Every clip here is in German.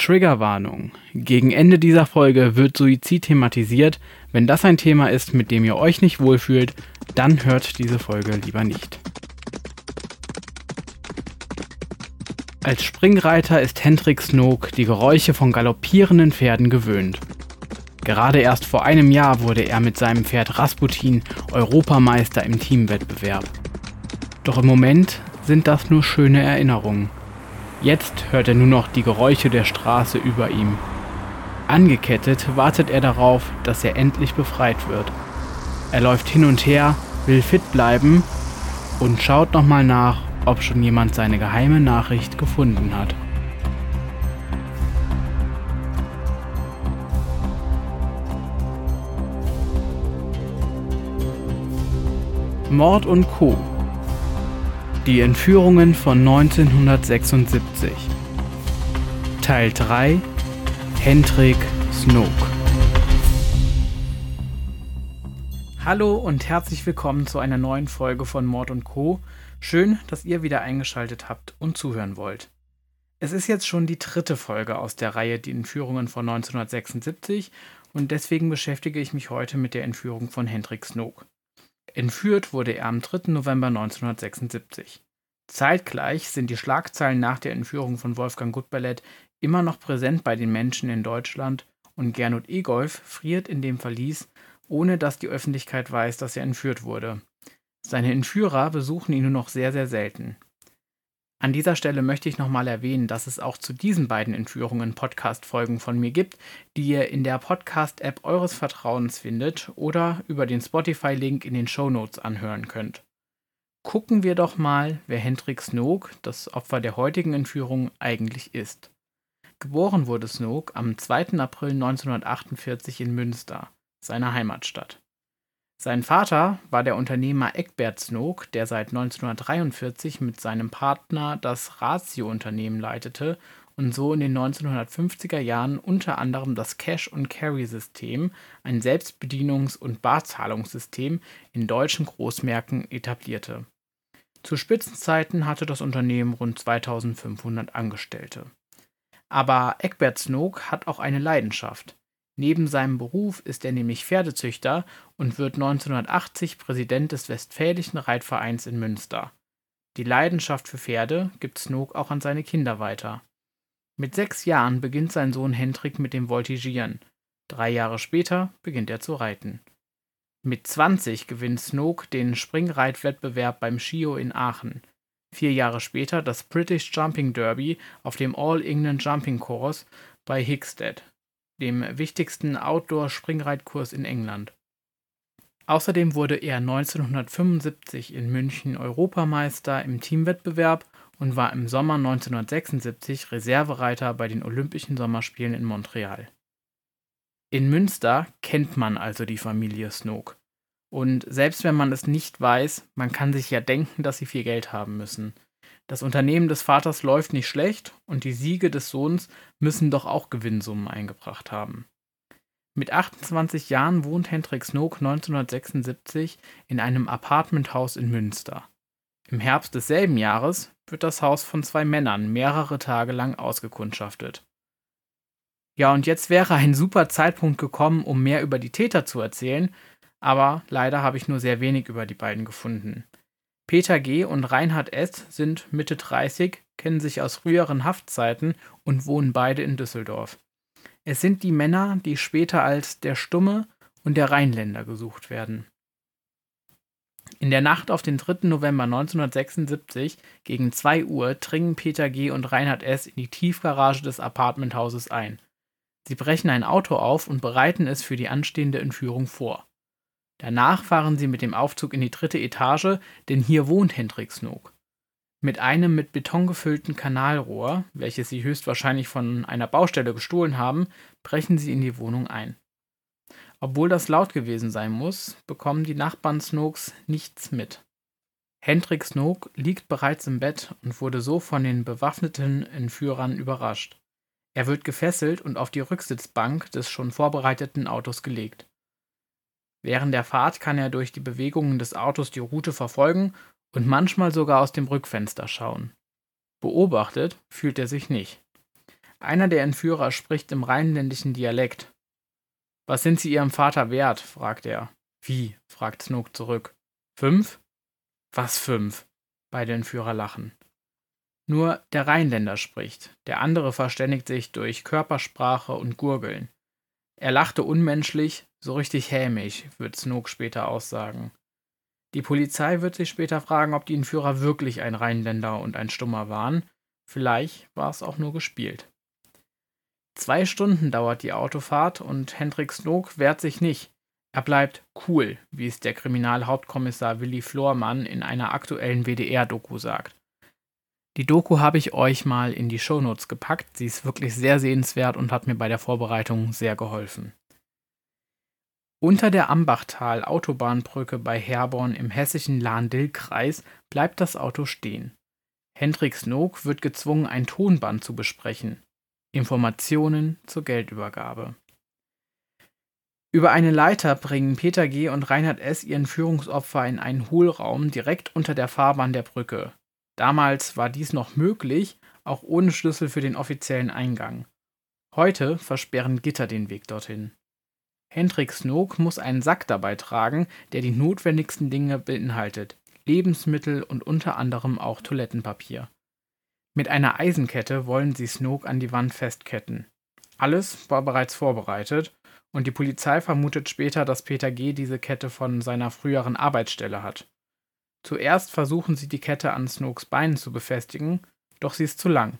Triggerwarnung. Gegen Ende dieser Folge wird Suizid thematisiert. Wenn das ein Thema ist, mit dem ihr euch nicht wohlfühlt, dann hört diese Folge lieber nicht. Als Springreiter ist Hendrik Snook die Geräusche von galoppierenden Pferden gewöhnt. Gerade erst vor einem Jahr wurde er mit seinem Pferd Rasputin Europameister im Teamwettbewerb. Doch im Moment sind das nur schöne Erinnerungen. Jetzt hört er nur noch die Geräusche der Straße über ihm. Angekettet wartet er darauf, dass er endlich befreit wird. Er läuft hin und her, will fit bleiben und schaut nochmal nach, ob schon jemand seine geheime Nachricht gefunden hat. Mord und Co. Die Entführungen von 1976 Teil 3 Hendrik Snook Hallo und herzlich willkommen zu einer neuen Folge von Mord und Co. Schön, dass ihr wieder eingeschaltet habt und zuhören wollt. Es ist jetzt schon die dritte Folge aus der Reihe Die Entführungen von 1976 und deswegen beschäftige ich mich heute mit der Entführung von Hendrik Snook. Entführt wurde er am 3. November 1976. Zeitgleich sind die Schlagzeilen nach der Entführung von Wolfgang Gutballett immer noch präsent bei den Menschen in Deutschland und Gernot Egolf friert in dem Verlies, ohne dass die Öffentlichkeit weiß, dass er entführt wurde. Seine Entführer besuchen ihn nur noch sehr, sehr selten. An dieser Stelle möchte ich nochmal erwähnen, dass es auch zu diesen beiden Entführungen Podcast-Folgen von mir gibt, die ihr in der Podcast-App eures Vertrauens findet oder über den Spotify-Link in den Show Notes anhören könnt. Gucken wir doch mal, wer Hendrik Snook, das Opfer der heutigen Entführung, eigentlich ist. Geboren wurde Snook am 2. April 1948 in Münster, seiner Heimatstadt. Sein Vater war der Unternehmer Eckbert Snook, der seit 1943 mit seinem Partner das Ratio-Unternehmen leitete und so in den 1950er Jahren unter anderem das Cash-and-Carry-System, ein Selbstbedienungs- und Barzahlungssystem in deutschen Großmärkten etablierte. Zu Spitzenzeiten hatte das Unternehmen rund 2500 Angestellte. Aber Eckbert Snook hat auch eine Leidenschaft. Neben seinem Beruf ist er nämlich Pferdezüchter und wird 1980 Präsident des Westfälischen Reitvereins in Münster. Die Leidenschaft für Pferde gibt Snook auch an seine Kinder weiter. Mit sechs Jahren beginnt sein Sohn Hendrik mit dem Voltigieren. Drei Jahre später beginnt er zu reiten. Mit 20 gewinnt Snook den Springreitwettbewerb beim Schio in Aachen. Vier Jahre später das British Jumping Derby auf dem All England Jumping Course bei Hickstead, dem wichtigsten Outdoor-Springreitkurs in England. Außerdem wurde er 1975 in München Europameister im Teamwettbewerb und war im Sommer 1976 Reservereiter bei den Olympischen Sommerspielen in Montreal. In Münster kennt man also die Familie Snook. Und selbst wenn man es nicht weiß, man kann sich ja denken, dass sie viel Geld haben müssen. Das Unternehmen des Vaters läuft nicht schlecht und die Siege des Sohns müssen doch auch Gewinnsummen eingebracht haben. Mit 28 Jahren wohnt Hendrik Snook 1976 in einem Apartmenthaus in Münster. Im Herbst desselben Jahres wird das Haus von zwei Männern mehrere Tage lang ausgekundschaftet. Ja, und jetzt wäre ein super Zeitpunkt gekommen, um mehr über die Täter zu erzählen, aber leider habe ich nur sehr wenig über die beiden gefunden. Peter G. und Reinhard S. sind Mitte 30, kennen sich aus früheren Haftzeiten und wohnen beide in Düsseldorf. Es sind die Männer, die später als der Stumme und der Rheinländer gesucht werden. In der Nacht auf den 3. November 1976 gegen 2 Uhr dringen Peter G. und Reinhard S. in die Tiefgarage des Apartmenthauses ein. Sie brechen ein Auto auf und bereiten es für die anstehende Entführung vor. Danach fahren sie mit dem Aufzug in die dritte Etage, denn hier wohnt Hendrik Snook. Mit einem mit Beton gefüllten Kanalrohr, welches sie höchstwahrscheinlich von einer Baustelle gestohlen haben, brechen sie in die Wohnung ein. Obwohl das laut gewesen sein muss, bekommen die Nachbarn Snooks nichts mit. Hendrik Snook liegt bereits im Bett und wurde so von den bewaffneten Entführern überrascht. Er wird gefesselt und auf die Rücksitzbank des schon vorbereiteten Autos gelegt. Während der Fahrt kann er durch die Bewegungen des Autos die Route verfolgen und manchmal sogar aus dem Rückfenster schauen. Beobachtet fühlt er sich nicht. Einer der Entführer spricht im rheinländischen Dialekt. Was sind Sie Ihrem Vater wert? fragt er. Wie? fragt Snook zurück. Fünf? Was fünf? Beide Entführer lachen. Nur der Rheinländer spricht, der andere verständigt sich durch Körpersprache und Gurgeln. Er lachte unmenschlich, so richtig hämisch, wird Snook später aussagen. Die Polizei wird sich später fragen, ob die Entführer wirklich ein Rheinländer und ein Stummer waren. Vielleicht war es auch nur gespielt. Zwei Stunden dauert die Autofahrt und Hendrik Snook wehrt sich nicht. Er bleibt cool, wie es der Kriminalhauptkommissar Willi Flormann in einer aktuellen WDR-Doku sagt. Die Doku habe ich euch mal in die Shownotes gepackt. Sie ist wirklich sehr sehenswert und hat mir bei der Vorbereitung sehr geholfen. Unter der Ambachtal Autobahnbrücke bei Herborn im hessischen Lahn-Dill-Kreis bleibt das Auto stehen. Hendrik Snook wird gezwungen, ein Tonband zu besprechen. Informationen zur Geldübergabe. Über eine Leiter bringen Peter G. und Reinhard S. ihren Führungsopfer in einen Hohlraum direkt unter der Fahrbahn der Brücke. Damals war dies noch möglich, auch ohne Schlüssel für den offiziellen Eingang. Heute versperren Gitter den Weg dorthin. Hendrik Snook muss einen Sack dabei tragen, der die notwendigsten Dinge beinhaltet: Lebensmittel und unter anderem auch Toilettenpapier. Mit einer Eisenkette wollen sie Snook an die Wand festketten. Alles war bereits vorbereitet und die Polizei vermutet später, dass Peter G. diese Kette von seiner früheren Arbeitsstelle hat. Zuerst versuchen sie die Kette an Snooks Beinen zu befestigen, doch sie ist zu lang.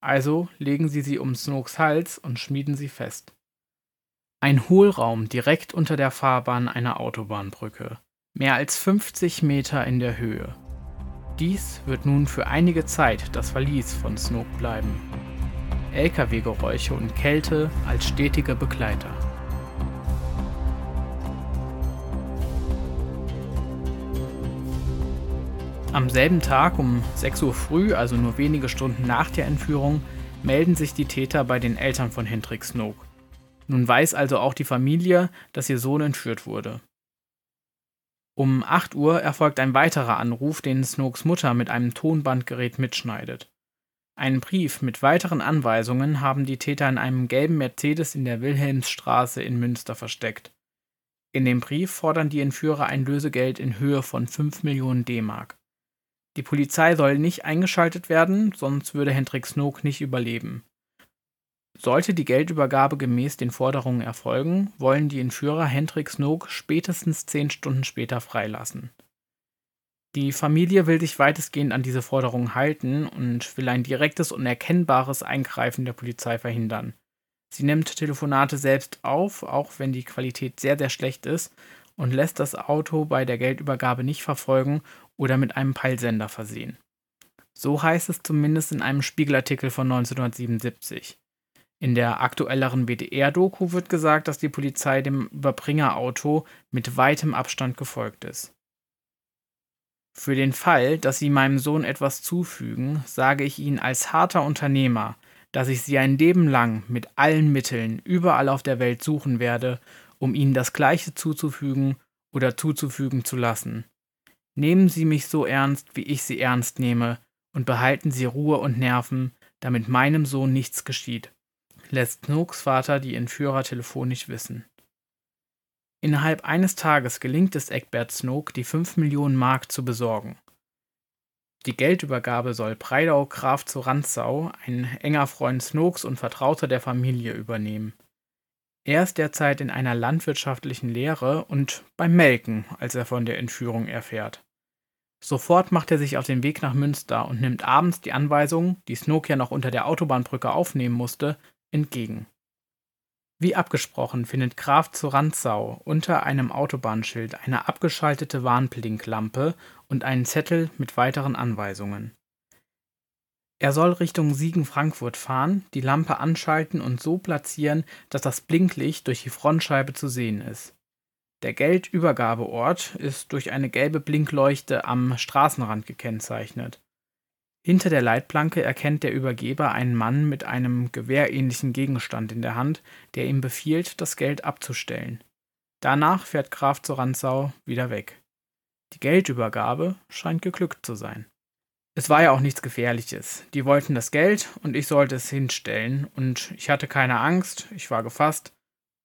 Also legen sie sie um Snooks Hals und schmieden sie fest. Ein Hohlraum direkt unter der Fahrbahn einer Autobahnbrücke. Mehr als 50 Meter in der Höhe. Dies wird nun für einige Zeit das Verlies von Snook bleiben. Lkw-Geräusche und Kälte als stetige Begleiter. Am selben Tag um 6 Uhr früh, also nur wenige Stunden nach der Entführung, melden sich die Täter bei den Eltern von Hendrik Snook. Nun weiß also auch die Familie, dass ihr Sohn entführt wurde. Um 8 Uhr erfolgt ein weiterer Anruf, den Snooks Mutter mit einem Tonbandgerät mitschneidet. Einen Brief mit weiteren Anweisungen haben die Täter in einem gelben Mercedes in der Wilhelmsstraße in Münster versteckt. In dem Brief fordern die Entführer ein Lösegeld in Höhe von 5 Millionen D-Mark. Die Polizei soll nicht eingeschaltet werden, sonst würde Hendrik Snook nicht überleben. Sollte die Geldübergabe gemäß den Forderungen erfolgen, wollen die Entführer Hendrik Snook spätestens zehn Stunden später freilassen. Die Familie will sich weitestgehend an diese Forderungen halten und will ein direktes und erkennbares Eingreifen der Polizei verhindern. Sie nimmt Telefonate selbst auf, auch wenn die Qualität sehr, sehr schlecht ist, und lässt das Auto bei der Geldübergabe nicht verfolgen oder mit einem Peilsender versehen. So heißt es zumindest in einem Spiegelartikel von 1977. In der aktuelleren WDR-Doku wird gesagt, dass die Polizei dem Überbringerauto mit weitem Abstand gefolgt ist. Für den Fall, dass Sie meinem Sohn etwas zufügen, sage ich Ihnen als harter Unternehmer, dass ich Sie ein Leben lang mit allen Mitteln überall auf der Welt suchen werde, um Ihnen das Gleiche zuzufügen oder zuzufügen zu lassen. Nehmen Sie mich so ernst, wie ich Sie ernst nehme, und behalten Sie Ruhe und Nerven, damit meinem Sohn nichts geschieht, lässt Snooks Vater die Entführer telefonisch wissen. Innerhalb eines Tages gelingt es Egbert Snook, die 5 Millionen Mark zu besorgen. Die Geldübergabe soll Breidau Graf zu Ranzau, ein enger Freund Snooks und Vertrauter der Familie, übernehmen. Er ist derzeit in einer landwirtschaftlichen Lehre und beim Melken, als er von der Entführung erfährt. Sofort macht er sich auf den Weg nach Münster und nimmt abends die Anweisung, die Snook ja noch unter der Autobahnbrücke aufnehmen musste, entgegen. Wie abgesprochen findet Graf zu Ranzau unter einem Autobahnschild eine abgeschaltete Warnblinklampe und einen Zettel mit weiteren Anweisungen. Er soll Richtung Siegen-Frankfurt fahren, die Lampe anschalten und so platzieren, dass das Blinklicht durch die Frontscheibe zu sehen ist. Der Geldübergabeort ist durch eine gelbe Blinkleuchte am Straßenrand gekennzeichnet. Hinter der Leitplanke erkennt der Übergeber einen Mann mit einem gewehrähnlichen Gegenstand in der Hand, der ihm befiehlt, das Geld abzustellen. Danach fährt Graf zur Ranzau wieder weg. Die Geldübergabe scheint geglückt zu sein. Es war ja auch nichts Gefährliches. Die wollten das Geld und ich sollte es hinstellen und ich hatte keine Angst, ich war gefasst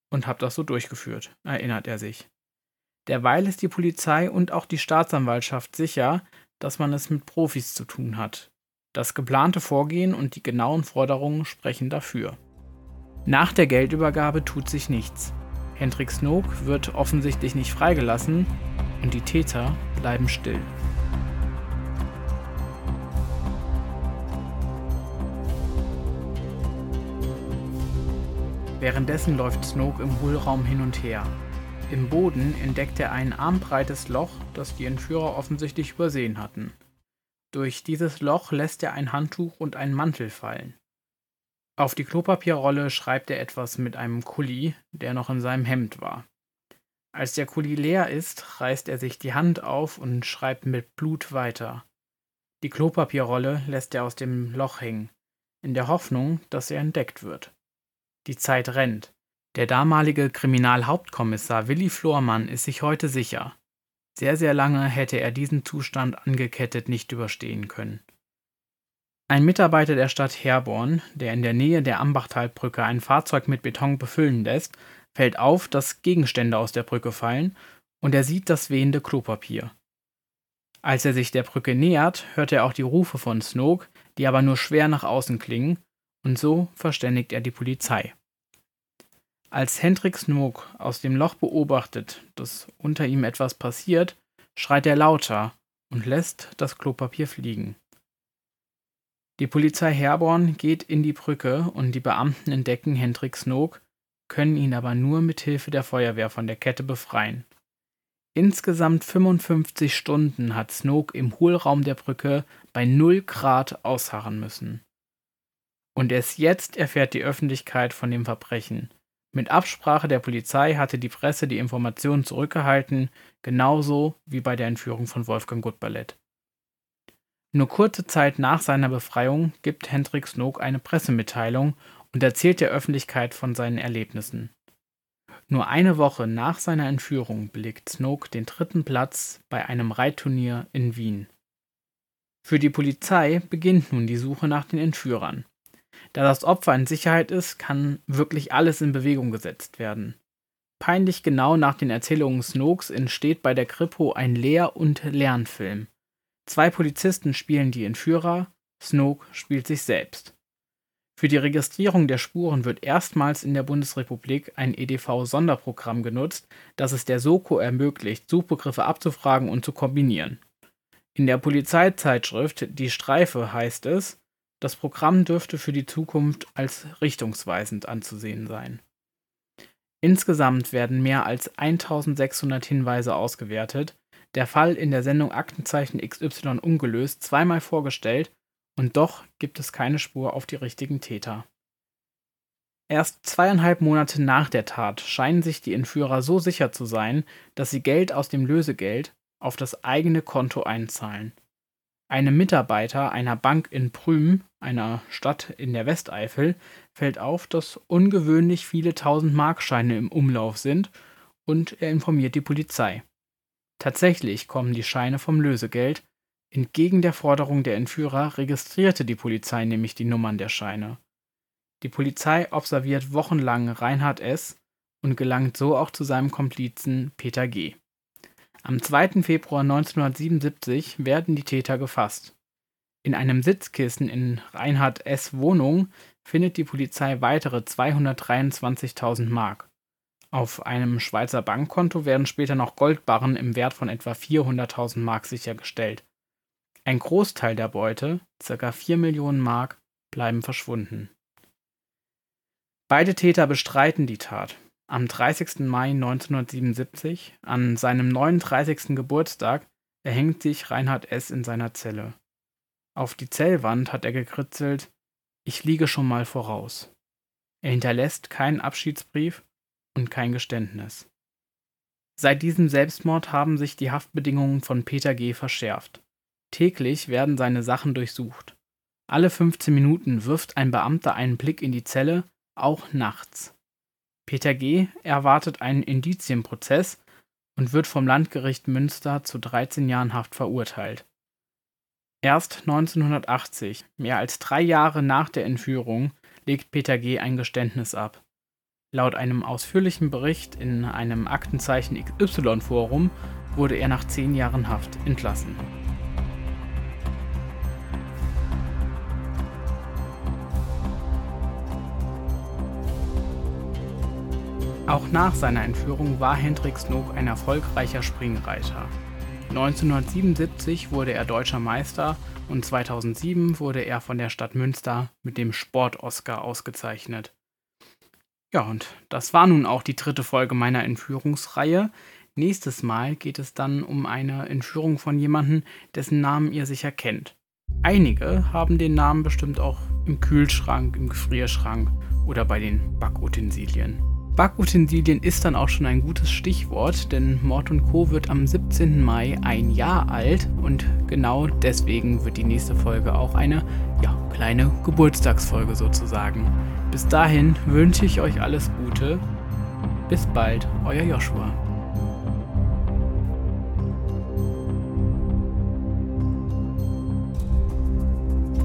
und habe das so durchgeführt, erinnert er sich. Derweil ist die Polizei und auch die Staatsanwaltschaft sicher, dass man es mit Profis zu tun hat. Das geplante Vorgehen und die genauen Forderungen sprechen dafür. Nach der Geldübergabe tut sich nichts. Hendrik Snook wird offensichtlich nicht freigelassen und die Täter bleiben still. Währenddessen läuft Snoke im Hohlraum hin und her. Im Boden entdeckt er ein armbreites Loch, das die Entführer offensichtlich übersehen hatten. Durch dieses Loch lässt er ein Handtuch und einen Mantel fallen. Auf die Klopapierrolle schreibt er etwas mit einem Kuli, der noch in seinem Hemd war. Als der Kuli leer ist, reißt er sich die Hand auf und schreibt mit Blut weiter. Die Klopapierrolle lässt er aus dem Loch hängen, in der Hoffnung, dass er entdeckt wird. Die Zeit rennt. Der damalige Kriminalhauptkommissar Willi Flormann ist sich heute sicher. Sehr, sehr lange hätte er diesen Zustand angekettet nicht überstehen können. Ein Mitarbeiter der Stadt Herborn, der in der Nähe der Ambachtalbrücke ein Fahrzeug mit Beton befüllen lässt, fällt auf, dass Gegenstände aus der Brücke fallen und er sieht das wehende Klopapier. Als er sich der Brücke nähert, hört er auch die Rufe von Snoke, die aber nur schwer nach außen klingen und so verständigt er die Polizei. Als Hendrik Snook aus dem Loch beobachtet, dass unter ihm etwas passiert, schreit er lauter und lässt das Klopapier fliegen. Die Polizei Herborn geht in die Brücke und die Beamten entdecken Hendrik Snook, können ihn aber nur mit Hilfe der Feuerwehr von der Kette befreien. Insgesamt 55 Stunden hat Snook im Hohlraum der Brücke bei 0 Grad ausharren müssen. Und erst jetzt erfährt die Öffentlichkeit von dem Verbrechen. Mit Absprache der Polizei hatte die Presse die Informationen zurückgehalten, genauso wie bei der Entführung von Wolfgang Gutballett. Nur kurze Zeit nach seiner Befreiung gibt Hendrik Snook eine Pressemitteilung und erzählt der Öffentlichkeit von seinen Erlebnissen. Nur eine Woche nach seiner Entführung belegt Snook den dritten Platz bei einem Reitturnier in Wien. Für die Polizei beginnt nun die Suche nach den Entführern. Da das Opfer in Sicherheit ist, kann wirklich alles in Bewegung gesetzt werden. Peinlich genau nach den Erzählungen Snokes entsteht bei der Kripo ein Lehr- und Lernfilm. Zwei Polizisten spielen die Entführer, Snoke spielt sich selbst. Für die Registrierung der Spuren wird erstmals in der Bundesrepublik ein EDV-Sonderprogramm genutzt, das es der Soko ermöglicht, Suchbegriffe abzufragen und zu kombinieren. In der Polizeizeitschrift Die Streife heißt es, das Programm dürfte für die Zukunft als richtungsweisend anzusehen sein. Insgesamt werden mehr als 1600 Hinweise ausgewertet, der Fall in der Sendung Aktenzeichen XY ungelöst zweimal vorgestellt und doch gibt es keine Spur auf die richtigen Täter. Erst zweieinhalb Monate nach der Tat scheinen sich die Entführer so sicher zu sein, dass sie Geld aus dem Lösegeld auf das eigene Konto einzahlen. Einem Mitarbeiter einer Bank in Prüm, einer Stadt in der Westeifel, fällt auf, dass ungewöhnlich viele Tausend-Markscheine im Umlauf sind und er informiert die Polizei. Tatsächlich kommen die Scheine vom Lösegeld. Entgegen der Forderung der Entführer registrierte die Polizei nämlich die Nummern der Scheine. Die Polizei observiert wochenlang Reinhard S. und gelangt so auch zu seinem Komplizen Peter G. Am 2. Februar 1977 werden die Täter gefasst. In einem Sitzkissen in Reinhard S. Wohnung findet die Polizei weitere 223.000 Mark. Auf einem Schweizer Bankkonto werden später noch Goldbarren im Wert von etwa 400.000 Mark sichergestellt. Ein Großteil der Beute, ca. 4 Millionen Mark, bleiben verschwunden. Beide Täter bestreiten die Tat. Am 30. Mai 1977, an seinem 39. Geburtstag, erhängt sich Reinhard S. in seiner Zelle. Auf die Zellwand hat er gekritzelt: Ich liege schon mal voraus. Er hinterlässt keinen Abschiedsbrief und kein Geständnis. Seit diesem Selbstmord haben sich die Haftbedingungen von Peter G. verschärft. Täglich werden seine Sachen durchsucht. Alle 15 Minuten wirft ein Beamter einen Blick in die Zelle, auch nachts. Peter G. erwartet einen Indizienprozess und wird vom Landgericht Münster zu 13 Jahren Haft verurteilt. Erst 1980, mehr als drei Jahre nach der Entführung, legt Peter G. ein Geständnis ab. Laut einem ausführlichen Bericht in einem Aktenzeichen XY-Forum wurde er nach zehn Jahren Haft entlassen. Auch nach seiner Entführung war Hendrik Snook ein erfolgreicher Springreiter. 1977 wurde er deutscher Meister und 2007 wurde er von der Stadt Münster mit dem Sport-Oscar ausgezeichnet. Ja, und das war nun auch die dritte Folge meiner Entführungsreihe. Nächstes Mal geht es dann um eine Entführung von jemandem, dessen Namen ihr sicher kennt. Einige haben den Namen bestimmt auch im Kühlschrank, im Gefrierschrank oder bei den Backutensilien. Backutensilien ist dann auch schon ein gutes Stichwort, denn Mord Co. wird am 17. Mai ein Jahr alt und genau deswegen wird die nächste Folge auch eine ja, kleine Geburtstagsfolge sozusagen. Bis dahin wünsche ich euch alles Gute. Bis bald, euer Joshua.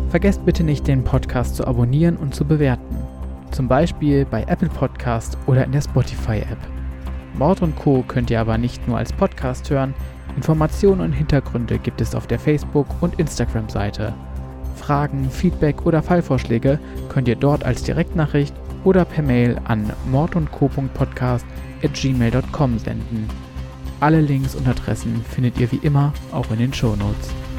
Vergesst bitte nicht, den Podcast zu abonnieren und zu bewerten zum Beispiel bei Apple Podcast oder in der Spotify-App. Mord und Co. könnt ihr aber nicht nur als Podcast hören, Informationen und Hintergründe gibt es auf der Facebook- und Instagram-Seite. Fragen, Feedback oder Fallvorschläge könnt ihr dort als Direktnachricht oder per Mail an mordundco.podcast.gmail.com senden. Alle Links und Adressen findet ihr wie immer auch in den Shownotes. Notes.